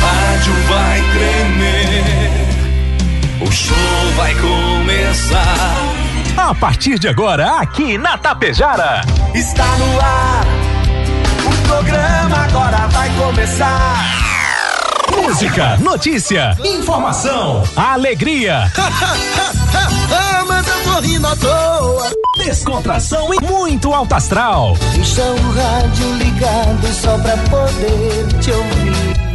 rádio vai tremer. O show vai começar. A partir de agora, aqui na Tapejara. Está no ar. O programa agora vai começar. Música, notícia, informação, alegria. ah, mas eu tô rindo à toa. Descontração e muito alto astral. Deixa o rádio ligado só pra poder te ouvir.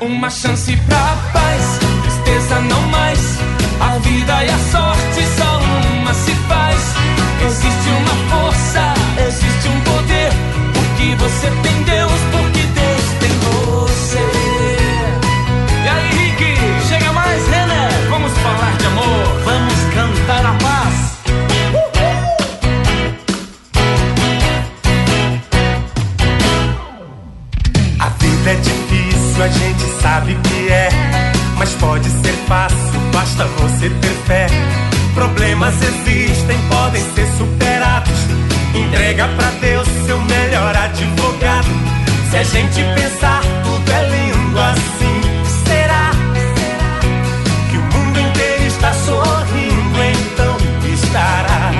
Uma chance pra paz, tristeza não mais. A vida a sorte gente pensar, tudo é lindo assim. Será que o mundo inteiro está sorrindo? Então estará.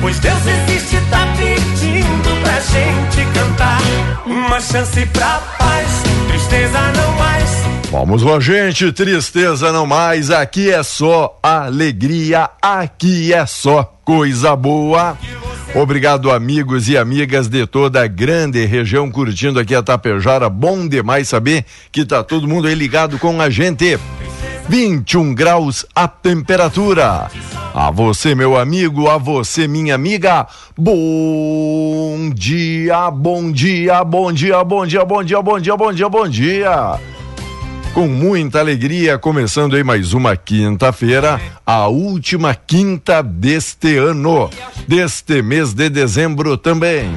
Pois Deus existe, tá pedindo pra gente cantar. Uma chance pra paz, tristeza não mais. Vamos lá, gente, tristeza não mais, aqui é só alegria, aqui é só coisa boa. Obrigado, amigos e amigas de toda a grande região curtindo aqui a Tapejara. Bom demais saber que tá todo mundo aí ligado com a gente. 21 graus a temperatura. A você, meu amigo, a você, minha amiga. Bom dia, bom dia, bom dia, bom dia, bom dia, bom dia, bom dia, bom dia. Com muita alegria, começando aí mais uma quinta-feira, a última quinta deste ano, deste mês de dezembro também.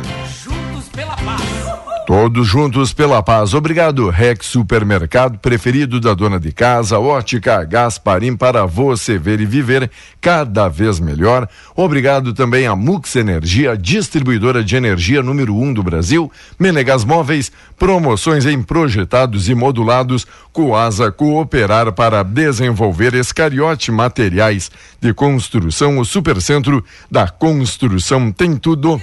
Todos juntos pela paz. Obrigado, Rex Supermercado, preferido da dona de casa, Ótica Gasparim, para você ver e viver cada vez melhor. Obrigado também a Mux Energia, distribuidora de energia número um do Brasil. Menegas Móveis, promoções em projetados e modulados. Coasa Cooperar para desenvolver Escariote Materiais de Construção. O Supercentro da Construção tem tudo.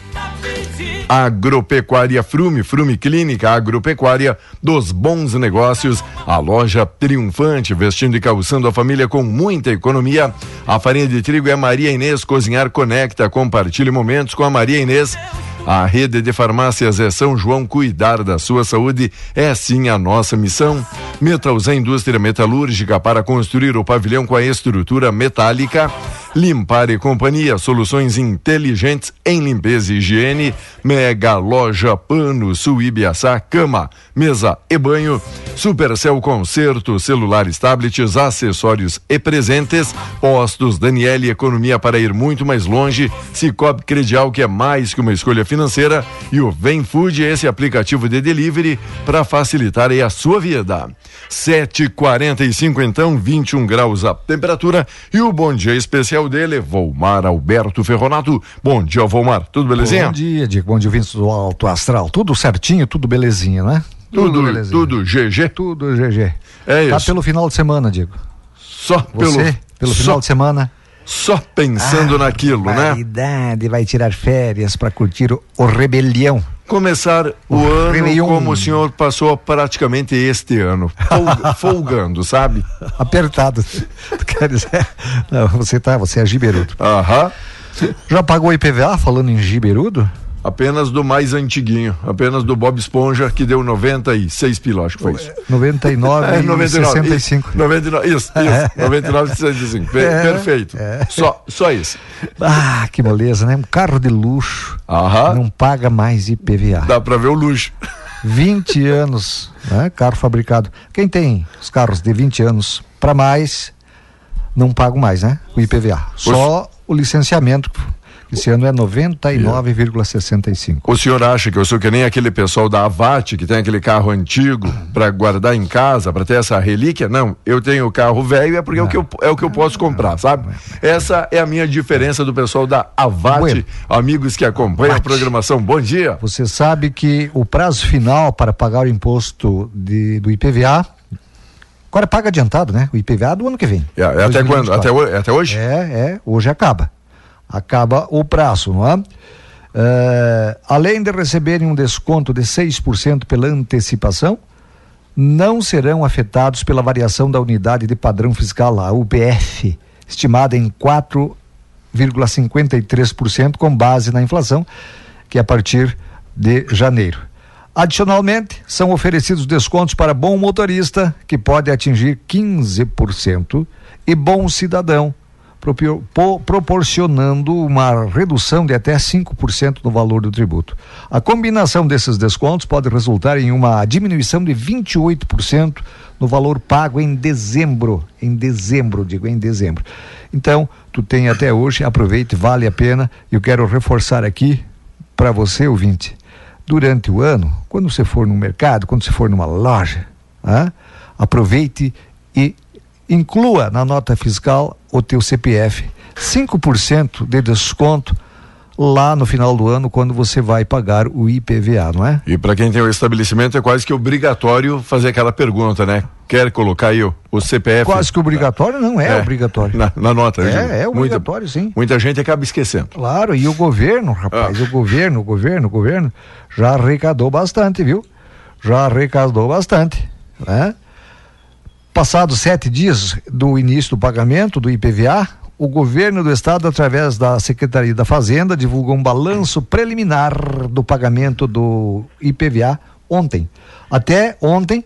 Agropecuária Frume, Frume Clínica Agropecuária dos bons negócios, a loja triunfante, vestindo e calçando a família com muita economia. A farinha de trigo é Maria Inês Cozinhar Conecta, compartilhe momentos com a Maria Inês. A rede de farmácias é São João cuidar da sua saúde é sim a nossa missão. Metalzé Indústria Metalúrgica para construir o pavilhão com a estrutura metálica. Limpar e Companhia, soluções inteligentes em limpeza e higiene. Mega Loja Pano, Suíbiaçá, cama, mesa e banho. Supercel Concerto, celulares, tablets, acessórios e presentes. Postos Daniele, economia para ir muito mais longe. Cicobi Credial, que é mais que uma escolha financeira. E o Vem Food, esse aplicativo de delivery para facilitar a sua vida. 7h45, então, 21 graus a temperatura. E o bom dia especial dele, Volmar Alberto Ferronato. Bom dia, Volmar. Tudo belezinha? Bom dia, Diego. Bom dia, ouvintes do Alto Astral. Tudo certinho, tudo belezinha, né? Tudo, belezinha. tudo GG? Tudo GG. É Tá isso. pelo final de semana, Diego. Só Você, pelo, pelo só, final de semana. só pensando Ah, naquilo, né? Validade, vai tirar férias para curtir o, o Rebelião. Começar o, ano como o senhor passou praticamente este ano, folga- folgando, sabe? Apertado. Quer dizer? Não, você tá, você é giberudo. Aham. Já pagou IPVA falando em giberudo? Apenas do mais antiguinho, apenas do Bob Esponja, que deu 96 pila, acho que foi isso. 99 É, e 99. 65. Isso, 99, isso, isso. 99 e 65. Per- É, perfeito. Só, só isso. Ah, que moleza, né? Um carro de luxo Aham. não paga mais IPVA. Dá pra ver o luxo. 20 anos, né? Carro fabricado. Quem tem os carros de 20 anos para mais, não pagam mais, né? O IPVA. Só o licenciamento, esse ano é 99,65. O senhor acha que eu sou que nem aquele pessoal da Avate que tem aquele carro antigo pra guardar em casa, pra ter essa relíquia? Não, eu tenho o carro velho é porque é o que eu, é o que eu posso comprar, sabe? Essa é a minha diferença do pessoal da Avate, Bueno. amigos que acompanham a programação. Bom dia. Você sabe que o prazo final para pagar o imposto de, do IPVA, agora paga adiantado, né? O IPVA do ano que vem. É, é até 2024. quando? Até, é até hoje? É, é, hoje acaba. Acaba o prazo, não é? É, além de receberem um desconto de 6% pela antecipação, não serão afetados pela variação da unidade de padrão fiscal, a UPF, estimada em 4,53% com base na inflação, que é a partir de janeiro. Adicionalmente, são oferecidos descontos para bom motorista, que pode atingir 15%, e bom cidadão, proporcionando uma redução de até 5% no valor do tributo. A combinação desses descontos pode resultar em uma diminuição de 28% no valor pago em dezembro. Em dezembro, digo em dezembro. Então, tu tem até hoje, aproveite, vale a pena. Eu quero reforçar aqui para você, ouvinte, durante o ano, quando você for no mercado, quando você for numa loja, ah, aproveite e inclua na nota fiscal o teu CPF. 5% de desconto lá no final do ano, quando você vai pagar o IPVA, não é? E para quem tem o estabelecimento é quase que obrigatório fazer aquela pergunta, né? Quer colocar aí o, o CPF? Quase que obrigatório, não é, É, obrigatório. Na, na nota. É, é Muita- obrigatório, sim. Muita gente acaba esquecendo. Claro, e o governo, rapaz, Ah. o governo, o governo, o governo já arrecadou bastante, viu? Já arrecadou bastante, né? Passados sete dias do início do pagamento do IPVA, o governo do estado, através da Secretaria da Fazenda, divulgou um balanço preliminar do pagamento do IPVA ontem. Até ontem,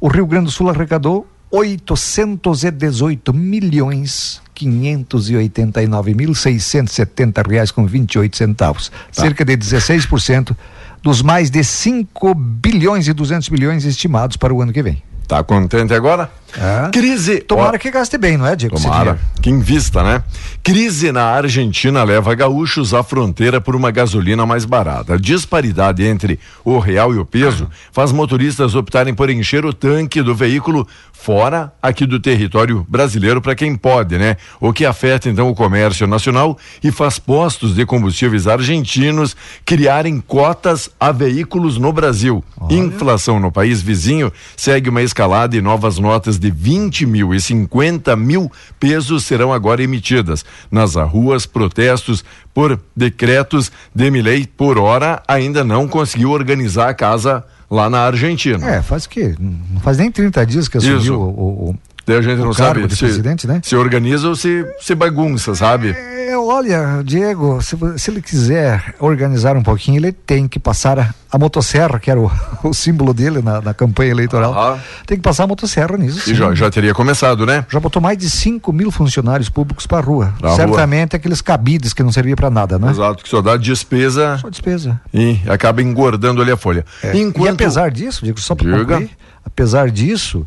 o Rio Grande do Sul arrecadou 818 milhões 589 mil 670 reais com 28 centavos, cerca de 16% dos mais de 5 bilhões e 200 milhões estimados para o ano que vem. Tá contente agora? É. Crise. Tomara Ó, que gaste bem, não é, Diego? Tomara. Que invista, né? Crise na Argentina leva gaúchos à fronteira por uma gasolina mais barata. A disparidade entre o real e o peso faz motoristas optarem por encher o tanque do veículo fora aqui do território brasileiro para quem pode, né? O que afeta então o comércio nacional e faz postos de combustíveis argentinos criarem cotas a veículos no Brasil. Inflação no país vizinho segue uma escalada e novas notas de 20 mil e 50 mil pesos serão agora emitidas. Nas ruas, protestos por decretos de Milei por hora ainda não conseguiu organizar a casa lá na Argentina. É, faz que não faz nem 30 dias que assumiu o, o- o- Daí a gente o não sabe se, né? se organiza ou se, se bagunça, sabe? É, olha, Diego, se, se ele quiser organizar um pouquinho, ele tem que passar a, a motosserra, que era o, o símbolo dele na, na campanha eleitoral. Tem que passar a motosserra nisso. E sim. já, já teria começado, né? Já botou mais de 5 mil funcionários públicos para rua. Pra rua. Certamente aqueles cabides que não servia para nada, né? Exato, que só dá despesa Só despesa. e acaba engordando ali a folha. É. E apesar disso, digo só para concluir, apesar disso,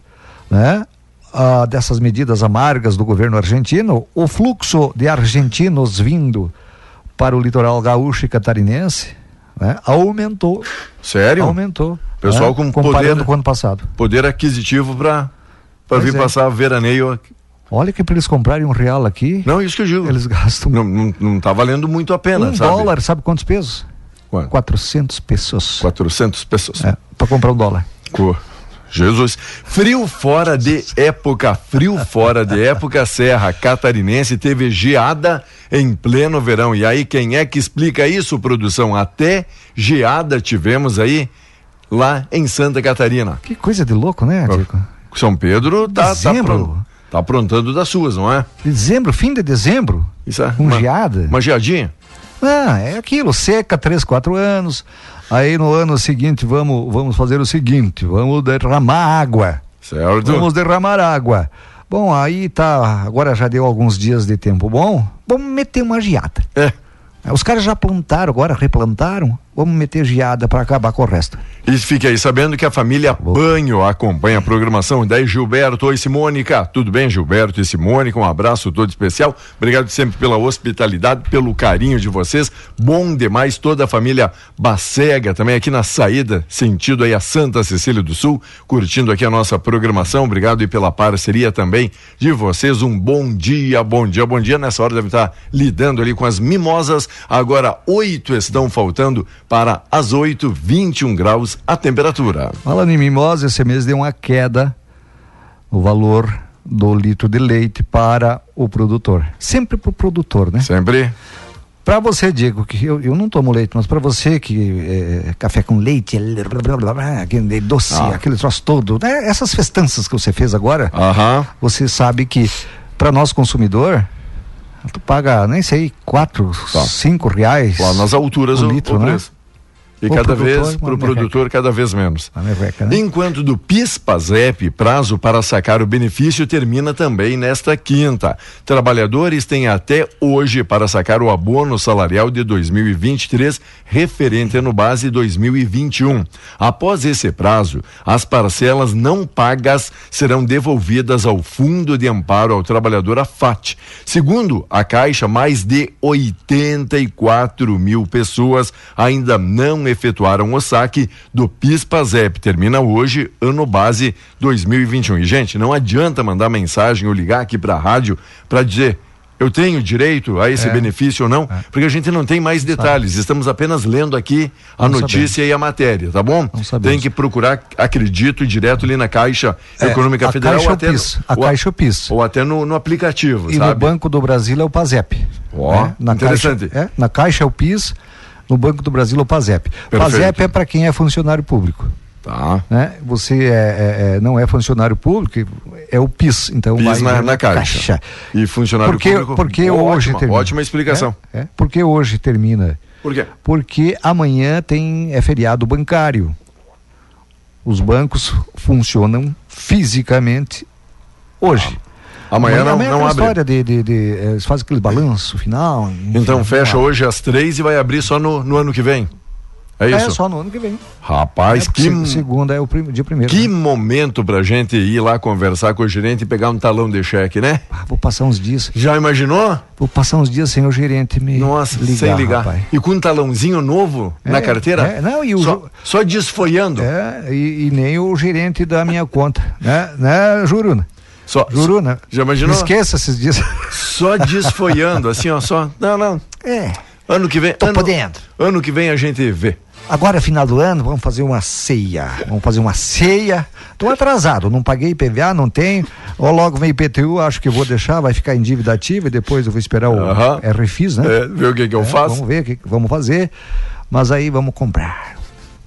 né, ah, dessas medidas amargas do governo argentino, o fluxo de argentinos vindo para o litoral gaúcho e catarinense né, aumentou. Sério? Aumentou. Pessoal né, com comparando poder- com o ano passado. Poder aquisitivo para para vir é. passar veraneio. aqui. Olha que para eles comprarem um real aqui, Não, isso que eu digo. eles gastam Não, não, não tá valendo muito a pena, um sabe? dólar, sabe quantos pesos? Quanto? 400 pesos. 400 pessoas. É, para comprar um dólar. Co- Jesus. Frio fora de época, frio fora de época, Serra Catarinense teve geada em pleno verão. E aí, quem é que explica isso, produção? Até geada tivemos aí lá em Santa Catarina. Que coisa de louco, né, Diego? São Pedro tá, tá, Dezembro. apron- tá aprontando das suas, não é? Dezembro, fim de dezembro, Isso é com uma, geada. uma geadinha. Ah, é aquilo, seca três, quatro anos. Aí no ano seguinte vamos, vamos fazer o seguinte, vamos derramar água. Certo? Vamos derramar água. Bom, aí tá, agora já deu alguns dias de tempo bom, vamos meter uma geada. É. Os caras já plantaram, agora replantaram, vamos meter geada para acabar com o resto. E fique aí sabendo que a família Banho acompanha a programação. Daí Gilberto e Simônica. Tudo bem, Gilberto e Simônica? Um abraço todo especial. Obrigado sempre pela hospitalidade, pelo carinho de vocês. Bom demais toda a família Bacega também aqui na saída, sentido aí a Santa Cecília do Sul, curtindo aqui a nossa programação. Obrigado e pela parceria também de vocês. Um bom dia, bom dia, bom dia. Nessa hora deve estar lidando ali com as mimosas. Agora oito estão faltando para as oito, 21 graus a temperatura. Falando em mimosa, esse mês deu uma queda no valor do litro de leite para o produtor. Sempre para o produtor, né? Sempre. Para você, Diego, que eu, eu não tomo leite, mas para você que é, café com leite, aquele doce, Ah. aquele troço todo, né? essas festanças que você fez agora, Aham. você sabe que para nós consumidor, tu paga, nem sei, quatro, Tá. cinco reais. Lá nas alturas o litro, o né? E cada produtor, vez, para o produtor, cada vez menos. Merreca, né? Enquanto do PIS-PASEP, prazo para sacar o benefício termina também nesta quinta. Trabalhadores têm até hoje para sacar o abono salarial de 2023, referente ano base 2021. Após esse prazo, as parcelas não pagas serão devolvidas ao Fundo de Amparo ao Trabalhador, a FAT. Segundo a Caixa, mais de 84 mil pessoas ainda não efetuaram o saque do PIS-PASEP. Termina hoje, ano base 2021. E, gente, não adianta mandar mensagem ou ligar aqui para a rádio para dizer. Eu tenho direito a esse É. benefício ou não? Porque a gente não tem mais detalhes. Estamos apenas lendo aqui a Não notícia e a matéria, tá bom? Tem que procurar, acredito, direto ali na Caixa É, Econômica a Federal Caixa ou é até, PIS, a ou, Caixa é o PIS. ou até no, no aplicativo, E no sabe? Banco do Brasil é o PASEP. Ó, né? na interessante. Caixa, é, na Caixa é o PIS, no Banco do Brasil é o PASEP. PASEP é para quem é funcionário público. Tá. Né? Você é, é- é- não é funcionário público, é o PIS. Então PIS na, na caixa. E funcionário Porque, público. porque ótima, hoje termina. Ótima explicação. É, é. Porque hoje termina. Por quê? Porque amanhã tem é feriado bancário. Os bancos funcionam fisicamente hoje. Amanhã, não, amanhã não aquela abre. história de, de, de, eh, eles fazem aquele balanço final. enfim, Então fecha não hoje às três e vai abrir só no, no ano que vem. É abre. isso? É só no ano que vem. Rapaz, É, que, se- segunda é o prim, dia primeiro. que né? momento pra gente ir lá conversar com o gerente e pegar um talão de cheque, né? Ah, vou passar uns dias. Já imaginou? Vou passar uns dias sem o gerente me Nossa, ligar, sem ligar. rapaz. E com um talãozinho novo É, na carteira? é, não, e o só, só desfolhando. É, e, e nem o gerente da minha conta, né? Né, Juruna? Só, Juruna. Já imaginou? Esqueça esses dias. Só desfolhando, assim, ó, só. Não, não. É, Ano que vem. tô ano, podendo. ano que vem a gente vê. Agora, final do ano, vamos fazer uma ceia. Vamos fazer uma ceia. Tô atrasado, não paguei IPVA, não tenho. Ou logo vem IPTU, acho que vou deixar, vai ficar em dívida ativa e depois eu vou esperar o Aham. RFIS, né? É, ver o que, que eu É, faço. Vamos ver o que que vamos fazer. Mas aí vamos comprar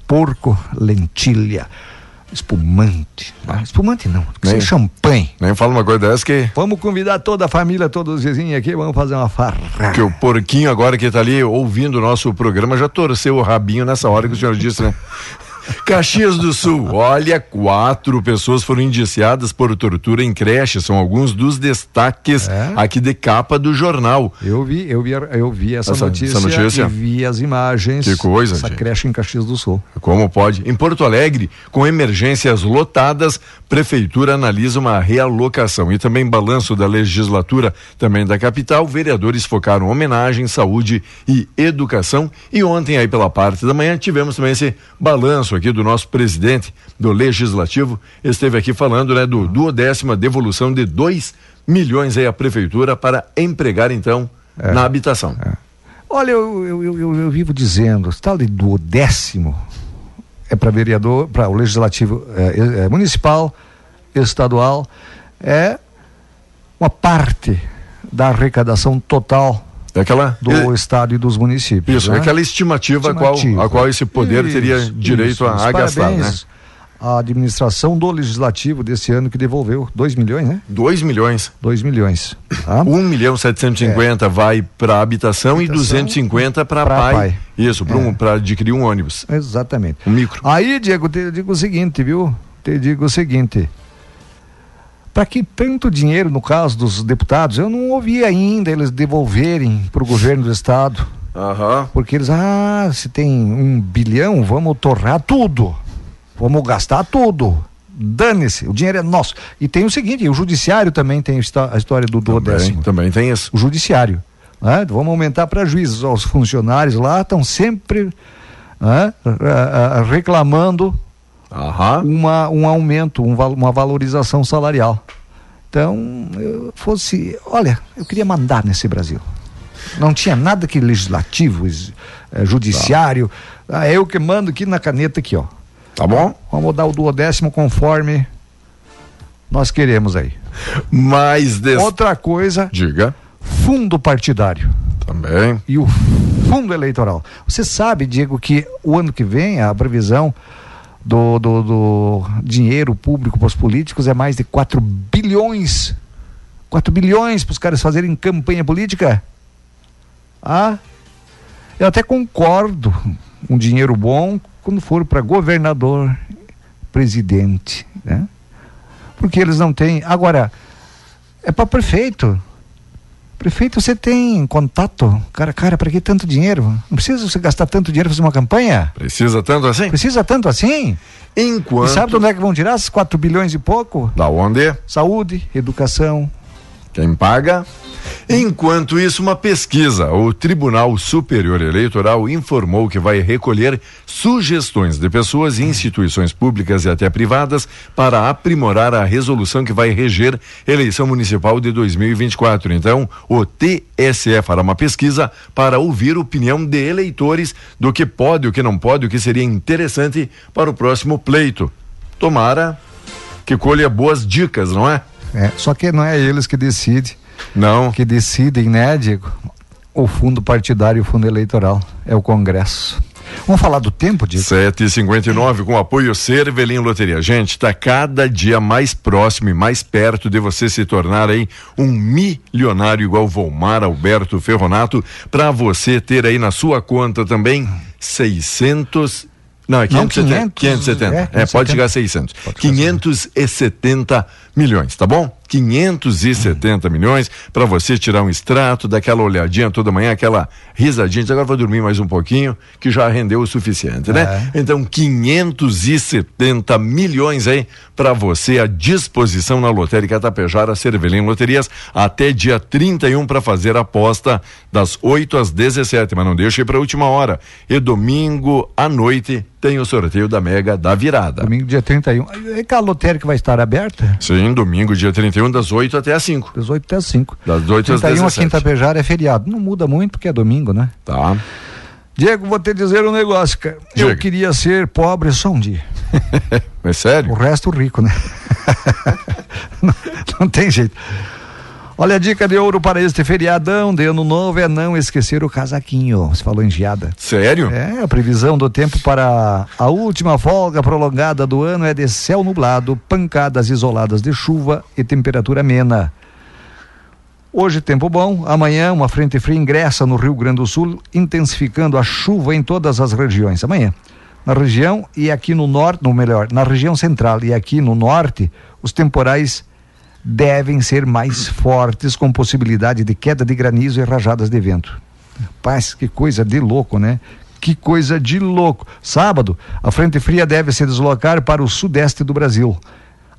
porco, lentilha, espumante. Ah, espumante não, tem que Nem- ser champanhe. Nem fala uma coisa dessa que, Vamos convidar toda a família, todos os vizinhos aqui, vamos fazer uma farra. que o porquinho agora que tá ali ouvindo o nosso programa já torceu o rabinho nessa hora que o senhor disse, né? Caxias do Sul, olha, quatro pessoas foram indiciadas por tortura em creche, são alguns dos destaques É? aqui de capa do jornal. Eu vi, eu vi, eu vi essa, Essa- notícia, essa notícia? e vi as imagens. Que coisa, Essa gente. creche em Caxias do Sul. Como pode? Em Porto Alegre, com emergências lotadas, prefeitura analisa uma realocação e também balanço da legislatura também da capital. Vereadores focaram homenagem, saúde e educação. E ontem aí pela parte da manhã tivemos também esse balanço aqui do nosso presidente do legislativo. Esteve aqui falando, né, do duodécima devolução de 2 milhões aí à prefeitura para empregar então na habitação. Olha, eu, eu, eu, eu- vivo dizendo, tal de duodécimo é para vereador, para o legislativo é, é, municipal, estadual, é uma parte da arrecadação total É aquela. do é- estado e dos municípios. Isso, né? é aquela estimativa, a Estimativa. Qual, a qual esse poder teria Isso, direito isso, a, a gastar, né? À administração do legislativo desse ano que devolveu 2 milhões, né? 2 milhões. 2 milhões. Tá? 1 milhão 750 vai para habitação, e É. Habitação 250 para pai. pai. Isso, para É. um, adquirir um ônibus. Exatamente. Um micro. Aí, Diego, te digo o seguinte, viu? Te digo o seguinte. Para que tanto dinheiro, no caso dos deputados, eu não ouvi ainda eles devolverem para o governo do estado. Aham. Porque eles, ah, se tem um bilhão, vamos torrar tudo. Vamos gastar tudo. Dane-se, o dinheiro é nosso. E tem o seguinte, o judiciário também tem a histó- a história do Também, duodécimo. também tem isso. O judiciário. né? Vamos aumentar para juízes. Os funcionários lá estão sempre né, reclamando Aham. uma, um aumento, um uma valorização salarial. Então, eu fosse. Olha, eu queria mandar nesse Brasil. Não tinha nada que legislativo, eh, judiciário. Ah, eu que mando aqui na caneta aqui, ó. Tá bom? Vamos dar o duodécimo conforme nós queremos aí. Mais des... Outra coisa, Diga. fundo partidário Também. e o fundo eleitoral. Você sabe, Diego, que o ano que vem a previsão do, do, do dinheiro público para os políticos é mais de 4 bilhões. 4 bilhões para os caras fazerem campanha política? Ah, eu até concordo. Um dinheiro bom quando for para governador, presidente, né? Porque eles não têm. Agora, é para prefeito. Prefeito, você tem contato? Cara, cara, para que tanto dinheiro? Não precisa você gastar tanto dinheiro para fazer uma campanha? Precisa tanto assim? Precisa tanto assim? Enquanto. E sabe de onde é que vão tirar esses 4 bilhões e pouco? Da onde? Saúde, educação. Quem paga? Enquanto isso, uma pesquisa, o Tribunal Superior Eleitoral informou que vai recolher sugestões de pessoas e instituições públicas e até privadas para aprimorar a resolução que vai reger eleição municipal de 2024. Então, o TSE fará uma pesquisa para ouvir opinião de eleitores do que pode, o que não pode, o que seria interessante para o próximo pleito. Tomara que colha boas dicas, não é? É, só que não é eles que decidem, Não. que decidem, né, Diego? O fundo partidário e o fundo eleitoral. É o Congresso. Vamos falar do tempo, Diego? 7h59 com apoio Cervelim Loteria. Gente, está cada dia mais próximo e mais perto de você se tornar aí um milionário igual Volmar Alberto Ferronato, para você ter aí na sua conta também 600 não, é Não, 570. 500, 570. é, É, pode 570. chegar a 600. Pode chegar a 570 milhões, tá bom? 570 milhões para você tirar um extrato, daquela olhadinha toda manhã, aquela risadinha. Diz, Agora vou dormir mais um pouquinho, que já rendeu o suficiente, né? Então, 570 milhões aí para você à disposição na Lotérica Tapejara Cervelim Loterias até dia 31 para fazer a aposta das 8 às 17, mas não deixe para a última hora. E domingo à noite tem o sorteio da Mega da Virada. Domingo, dia 31. É que a lotérica vai estar aberta? Sim, domingo, dia 31, das 8 até as 5. Das 8 até as 5. Das 8 às 31 17. aqui em Tapejara é feriado. Não muda muito porque é domingo, né? Tá. Diego, vou te dizer um negócio, cara. Diga. Eu queria ser pobre só um dia. É O sério? resto rico, né? não, não tem jeito. Olha a dica de ouro para este feriadão de ano novo é não esquecer o casaquinho. Você falou em geada. Sério? É, a previsão do tempo para a última folga prolongada do ano é de céu nublado, pancadas isoladas de chuva e temperatura amena. Hoje tempo bom, amanhã uma frente fria ingressa no Rio Grande do Sul, intensificando a chuva em todas as regiões. Amanhã, na região e aqui no norte, no melhor, na região central e aqui no norte, os temporais devem ser mais fortes, com possibilidade de queda de granizo e rajadas de vento. Rapaz, que coisa de louco, né? Que coisa de louco. Sábado, a frente fria deve se deslocar para o sudeste do Brasil.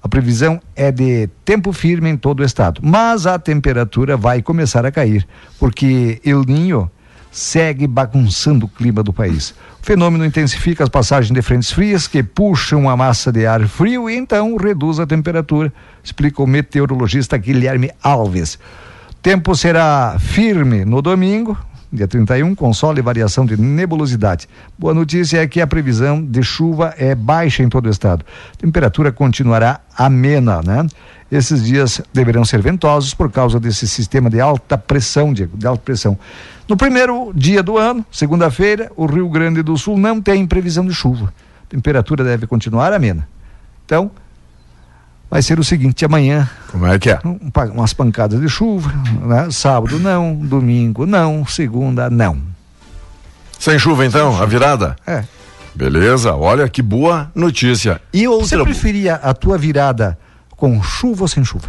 A previsão é de tempo firme em todo o estado, mas a temperatura vai começar a cair, porque El Ninho segue bagunçando o clima do país. Fenômeno intensifica as passagens de frentes frias que puxam a massa de ar frio e então reduz a temperatura, explica o meteorologista Guilherme Alves. Tempo será firme no domingo, dia 31, com sol e variação de nebulosidade. Boa notícia é que a previsão de chuva é baixa em todo o estado. Temperatura continuará amena, né? Esses dias deverão ser ventosos por causa desse sistema de alta pressão, Diego, de alta pressão. No primeiro dia do ano, segunda-feira, o Rio Grande do Sul não tem previsão de chuva. Temperatura deve continuar amena. Então, vai ser o seguinte, amanhã. Como é que é? Um, umas pancadas de chuva, né? Sábado não, domingo não, segunda não. Sem chuva então, a virada? É. Beleza, olha que boa notícia. E outra. Você preferia a tua virada com chuva ou sem chuva?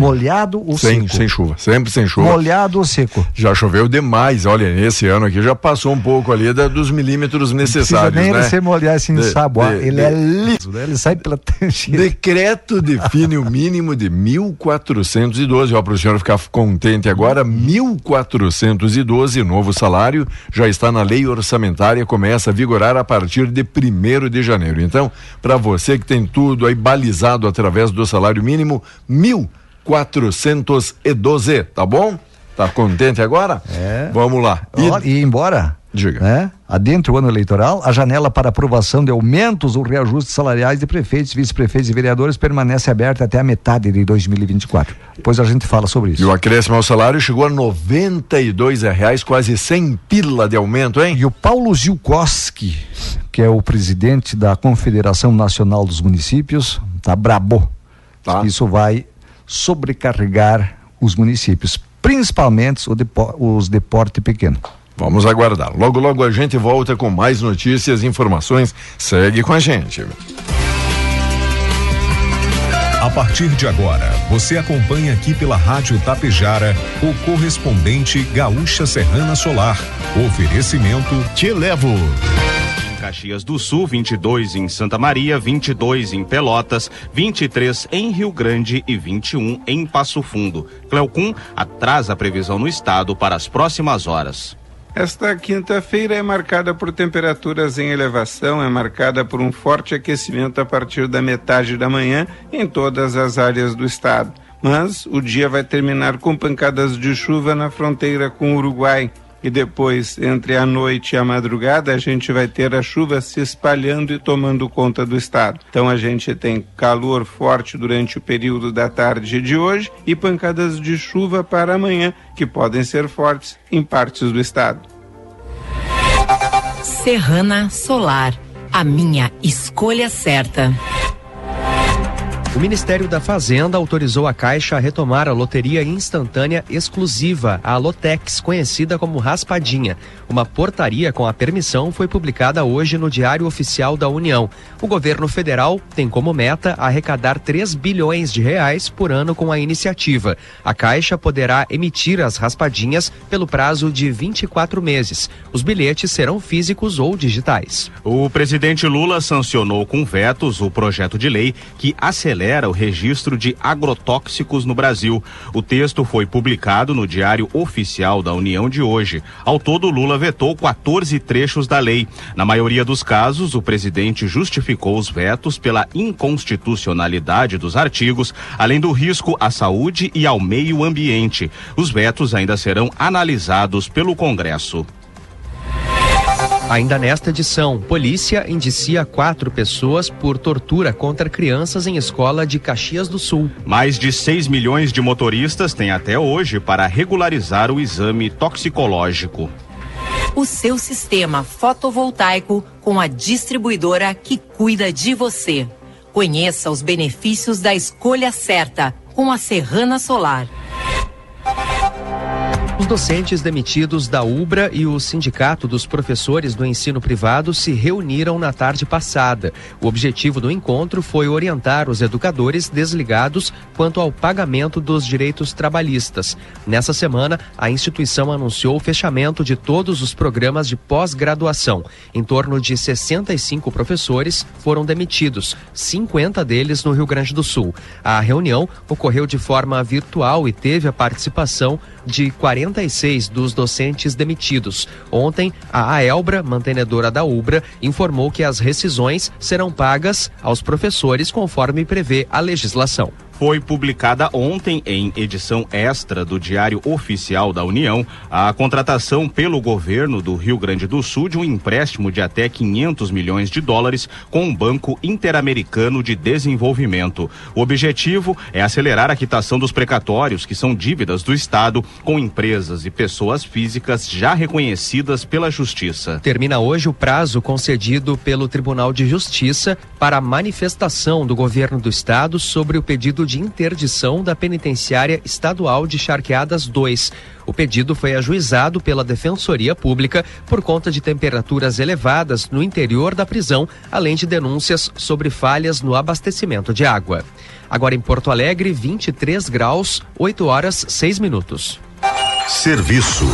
Molhado ou sem, seco? Sem chuva, sempre sem chuva. Molhado ou seco? Já choveu demais, olha, esse ano aqui já passou um pouco ali da, dos milímetros necessários, não nem né? você molhar assim de, saboar, de, ele de, é liso, né? ele sai pela tangente. Decreto define o mínimo de 1.412, ó, para o senhor ficar contente agora, 1.412, novo salário, já está na lei orçamentária, começa a vigorar a partir de primeiro de janeiro. Então, para você que tem tudo aí balizado através do salário mínimo, mil 412, tá bom? Tá contente agora? É. Vamos lá. E, e embora, Diga. Né? Adentre o ano eleitoral, a janela para aprovação de aumentos ou reajustes salariais de prefeitos, vice-prefeitos e vereadores permanece aberta até a metade de 2024. Depois a gente fala sobre isso. E o acréscimo ao salário chegou a 92 reais, quase 100 pila de aumento, hein? E o Paulo Zilkowski, que é o presidente da Confederação Nacional dos Municípios, tá brabo. Tá. Isso vai sobrecarregar os municípios, principalmente os de porte pequeno. Vamos aguardar. Logo, logo a gente volta com mais notícias e informações. Segue com a gente. A partir de agora, você acompanha aqui pela Rádio Tapejara o correspondente Gaúcha Serrana Solar. Oferecimento Te Levo. Caxias do Sul, 22 em Santa Maria, 22 em Pelotas, 23 em Rio Grande e 21 em Passo Fundo. Cleocum atrasa a previsão no estado para as próximas horas. Esta quinta-feira é marcada por temperaturas em elevação, é marcada por um forte aquecimento a partir da metade da manhã em todas as áreas do estado. Mas o dia vai terminar com pancadas de chuva na fronteira com o Uruguai e depois, entre a noite e a madrugada, a gente vai ter a chuva se espalhando e tomando conta do estado. Então a gente tem calor forte durante o período da tarde de hoje e pancadas de chuva para amanhã, que podem ser fortes em partes do estado. Serrana Solar, a minha escolha certa. O Ministério da Fazenda autorizou a Caixa a retomar a loteria instantânea exclusiva, a Lotex, conhecida como Raspadinha. Uma portaria com a permissão foi publicada hoje no Diário Oficial da União. O governo federal tem como meta arrecadar 3 bilhões de reais por ano com a iniciativa. A Caixa poderá emitir as raspadinhas pelo prazo de 24 meses. Os bilhetes serão físicos ou digitais. O presidente Lula sancionou com vetos o projeto de lei que acelera acelera o registro de agrotóxicos no Brasil. O texto foi publicado no Diário Oficial da União de hoje. Ao todo, Lula vetou 14 trechos da lei. Na maioria dos casos, o presidente justificou os vetos pela inconstitucionalidade dos artigos, além do risco à saúde e ao meio ambiente. Os vetos ainda serão analisados pelo Congresso. Ainda nesta edição, polícia indicia quatro pessoas por tortura contra crianças em escola de Caxias do Sul. Mais de 6 milhões de motoristas têm até hoje para regularizar o exame toxicológico. O seu sistema fotovoltaico com a distribuidora que cuida de você. Conheça os benefícios da escolha certa com a Serrana Solar. Os docentes demitidos da UBRA e o Sindicato dos Professores do Ensino Privado se reuniram na tarde passada. O objetivo do encontro foi orientar os educadores desligados quanto ao pagamento dos direitos trabalhistas. Nessa semana, a instituição anunciou o fechamento de todos os programas de pós-graduação. Em torno de 65 professores foram demitidos, 50 deles no Rio Grande do Sul. A reunião ocorreu de forma virtual e teve a participação de 46 dos docentes demitidos. Ontem, a Aelbra, mantenedora da Ubra, informou que as rescisões serão pagas aos professores conforme prevê a legislação. Foi publicada ontem em edição extra do Diário Oficial da União a contratação pelo governo do Rio Grande do Sul de um empréstimo de até 500 milhões de dólares com um banco interamericano de desenvolvimento. O objetivo é acelerar a quitação dos precatórios, que são dívidas do Estado, com empresas e pessoas físicas já reconhecidas pela Justiça. Termina hoje o prazo concedido pelo Tribunal de Justiça para a manifestação do governo do Estado sobre o pedido de interdição da penitenciária estadual de Charqueadas 2. O pedido foi ajuizado pela Defensoria Pública por conta de temperaturas elevadas no interior da prisão, além de denúncias sobre falhas no abastecimento de água. Agora em Porto Alegre, 23 graus, 8 horas 6 minutos. Serviço.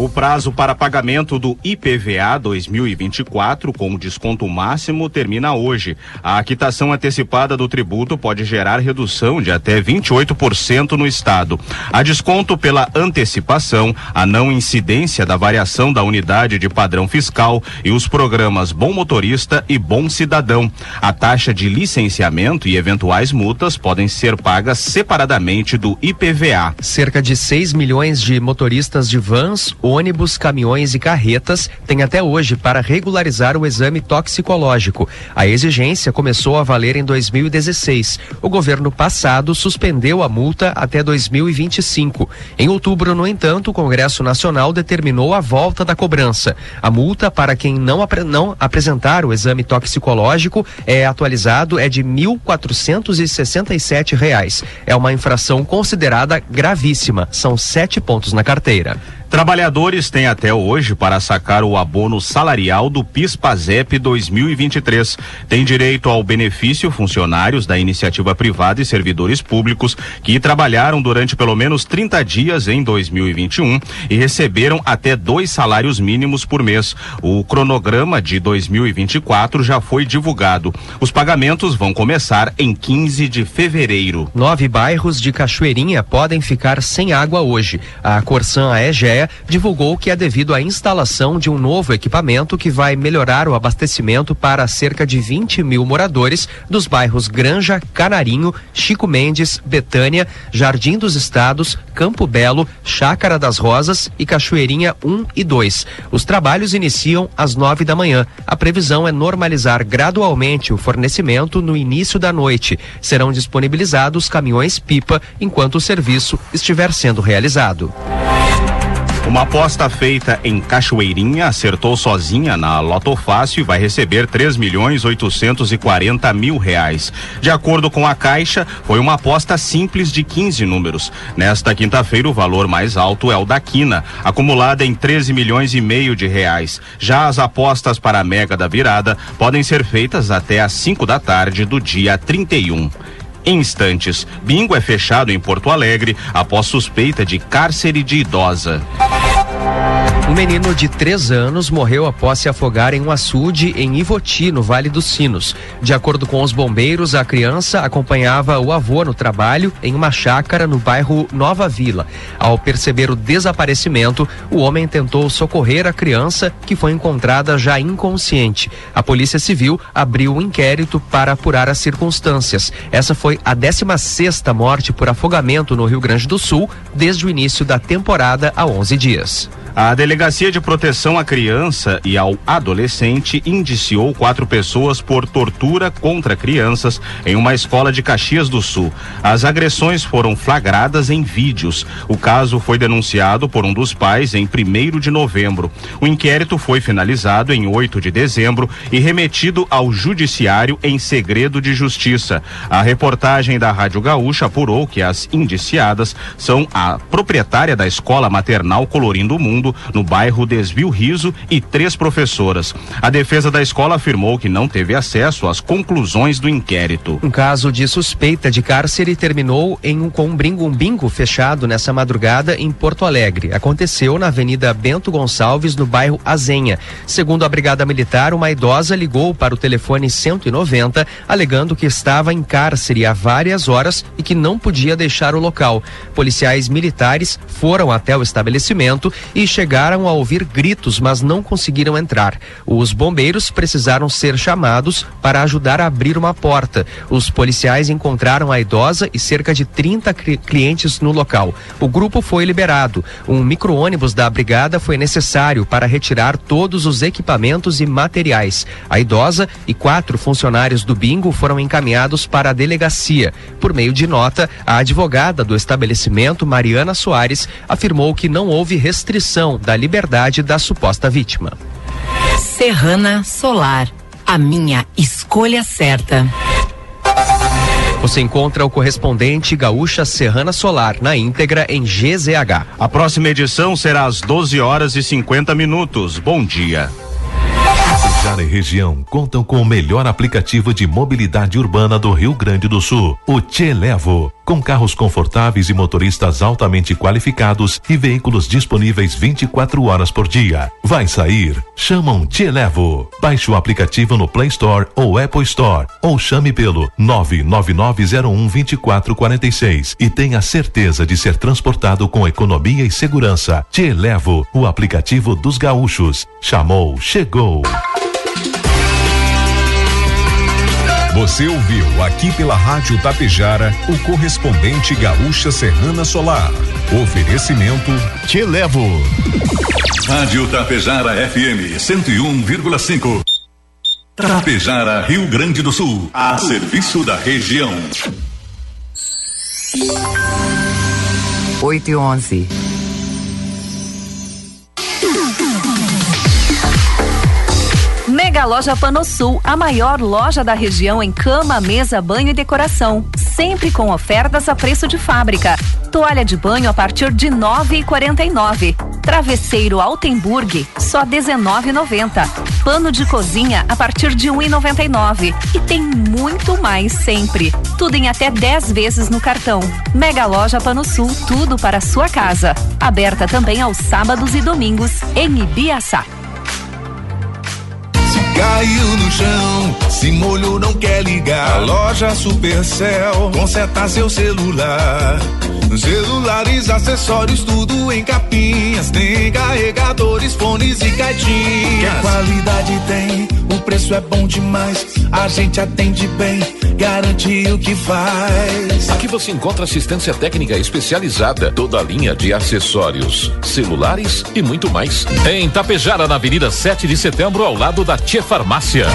O prazo para pagamento do IPVA 2024 com desconto máximo termina hoje. A quitação antecipada do tributo pode gerar redução de até 28% no estado. A desconto pela antecipação, a não incidência da variação da unidade de padrão fiscal e os programas Bom Motorista e Bom Cidadão. A taxa de licenciamento e eventuais multas podem ser pagas separadamente do IPVA. Cerca de 6 milhões de motoristas de vans, ônibus, caminhões e carretas têm até hoje para regularizar o exame toxicológico. A exigência começou a valer em 2016. O governo passado suspendeu a multa até 2025. Em outubro, no entanto, o Congresso Nacional determinou a volta da cobrança. A multa para quem não, apre não apresentar o exame toxicológico é atualizado é de 1.467 reais. É uma infração considerada gravíssima. São sete pontos na carteira. Trabalhadores têm até hoje para sacar o abono salarial do PIS/PASEP 2023. Tem direito ao benefício funcionários da iniciativa privada e servidores públicos que trabalharam durante pelo menos 30 dias em 2021 e receberam até dois salários mínimos por mês. O cronograma de 2024 já foi divulgado. Os pagamentos vão começar em 15 de fevereiro. Nove bairros de Cachoeirinha podem ficar sem água hoje. A Corsan Aegea divulgou que é devido à instalação de um novo equipamento que vai melhorar o abastecimento para cerca de 20 mil moradores dos bairros Granja, Canarinho, Chico Mendes, Betânia, Jardim dos Estados, Campo Belo, Chácara das Rosas e Cachoeirinha 1 e 2. Os trabalhos iniciam às 9 da manhã. A previsão é normalizar gradualmente o fornecimento no início da noite. Serão disponibilizados caminhões pipa enquanto o serviço estiver sendo realizado. Uma aposta feita em Cachoeirinha acertou sozinha na Loto Fácil e vai receber 3 milhões 840 mil reais. De acordo com a Caixa, foi uma aposta simples de 15 números. Nesta quinta-feira, o valor mais alto é o da Quina, acumulada em 13 milhões e meio de reais. Já as apostas para a Mega da Virada podem ser feitas até às 5 da tarde do dia 31 em instantes. Bingo é fechado em Porto Alegre após suspeita de cárcere de idosa. Um menino de três anos morreu após se afogar em um açude em Ivoti, no Vale dos Sinos. De acordo com os bombeiros, a criança acompanhava o avô no trabalho em uma chácara no bairro Nova Vila. Ao perceber o desaparecimento, o homem tentou socorrer a criança, que foi encontrada já inconsciente. A Polícia Civil abriu um inquérito para apurar as circunstâncias. Essa foi a 16 sexta morte por afogamento no Rio Grande do Sul desde o início da temporada há 11 dias. A Delegacia de Proteção à Criança e ao Adolescente indiciou quatro pessoas por tortura contra crianças em uma escola de Caxias do Sul. As agressões foram flagradas em vídeos. O caso foi denunciado por um dos pais em 1 de novembro. O inquérito foi finalizado em 8 de dezembro e remetido ao Judiciário em segredo de justiça. A reportagem da Rádio Gaúcha apurou que as indiciadas são a proprietária da escola maternal Colorindo Mundo no bairro Desvio Riso e três professoras. A defesa da escola afirmou que não teve acesso às conclusões do inquérito. Um caso de suspeita de cárcere terminou em um, com um bingo fechado nessa madrugada em Porto Alegre. Aconteceu na Avenida Bento Gonçalves, no bairro Azenha. Segundo a Brigada Militar, uma idosa ligou para o telefone 190 alegando que estava em cárcere há várias horas e que não podia deixar o local. Policiais militares foram até o estabelecimento e chegaram a ouvir gritos, mas não conseguiram entrar. Os bombeiros precisaram ser chamados para ajudar a abrir uma porta. Os policiais encontraram a idosa e cerca de 30 clientes no local. O grupo foi liberado. Um micro-ônibus da brigada foi necessário para retirar todos os equipamentos e materiais. A idosa e quatro funcionários do bingo foram encaminhados para a delegacia. Por meio de nota, a advogada do estabelecimento, Mariana Soares, afirmou que não houve restrição da liberdade da suposta vítima. Serrana Solar, a minha escolha certa. Você encontra o correspondente Gaúcha Serrana Solar na íntegra em GZH. A próxima edição será às 12 horas e 50 minutos. Bom dia. Tapejara e região contam com o melhor aplicativo de mobilidade urbana do Rio Grande do Sul, o Te Levo, com carros confortáveis e motoristas altamente qualificados e veículos disponíveis 24 horas por dia. Vai sair? Chama um Te Levo. Baixe o aplicativo no Play Store ou Apple Store ou chame pelo 999012446 e tenha certeza de ser transportado com economia e segurança. Te Levo, o aplicativo dos gaúchos. Chamou, chegou. Você ouviu aqui pela Rádio Tapejara o correspondente Gaúcha Serrana Solar. Oferecimento Te Levo. Rádio Tapejara FM 101,5. Tapejara, Rio Grande do Sul. A serviço da região. 8 e 11. Mega Loja Panosul, a maior loja da região em cama, mesa, banho e decoração. Sempre com ofertas a preço de fábrica. Toalha de banho a partir de nove e quarenta e nove. Travesseiro Altenburg, só R$19,90. Pano de cozinha a partir de um e noventa nove. Tem muito mais sempre. Tudo em até 10 vezes no cartão. Mega Loja Panosul, tudo para a sua casa. Aberta também aos sábados e domingos em Ibiaçá. Caiu no chão, se molhou, não quer ligar. A loja Supercell conserta seu celular. Celulares, acessórios, tudo em capinhas. Tem carregadores, fones e caixinhas. Que qualidade tem, o preço é bom demais. A gente atende bem, garante o que faz. Aqui você encontra assistência técnica especializada, toda a linha de acessórios, celulares e muito mais. Em Tapejara, na Avenida 7 de Setembro, ao lado da Tia Farmácia.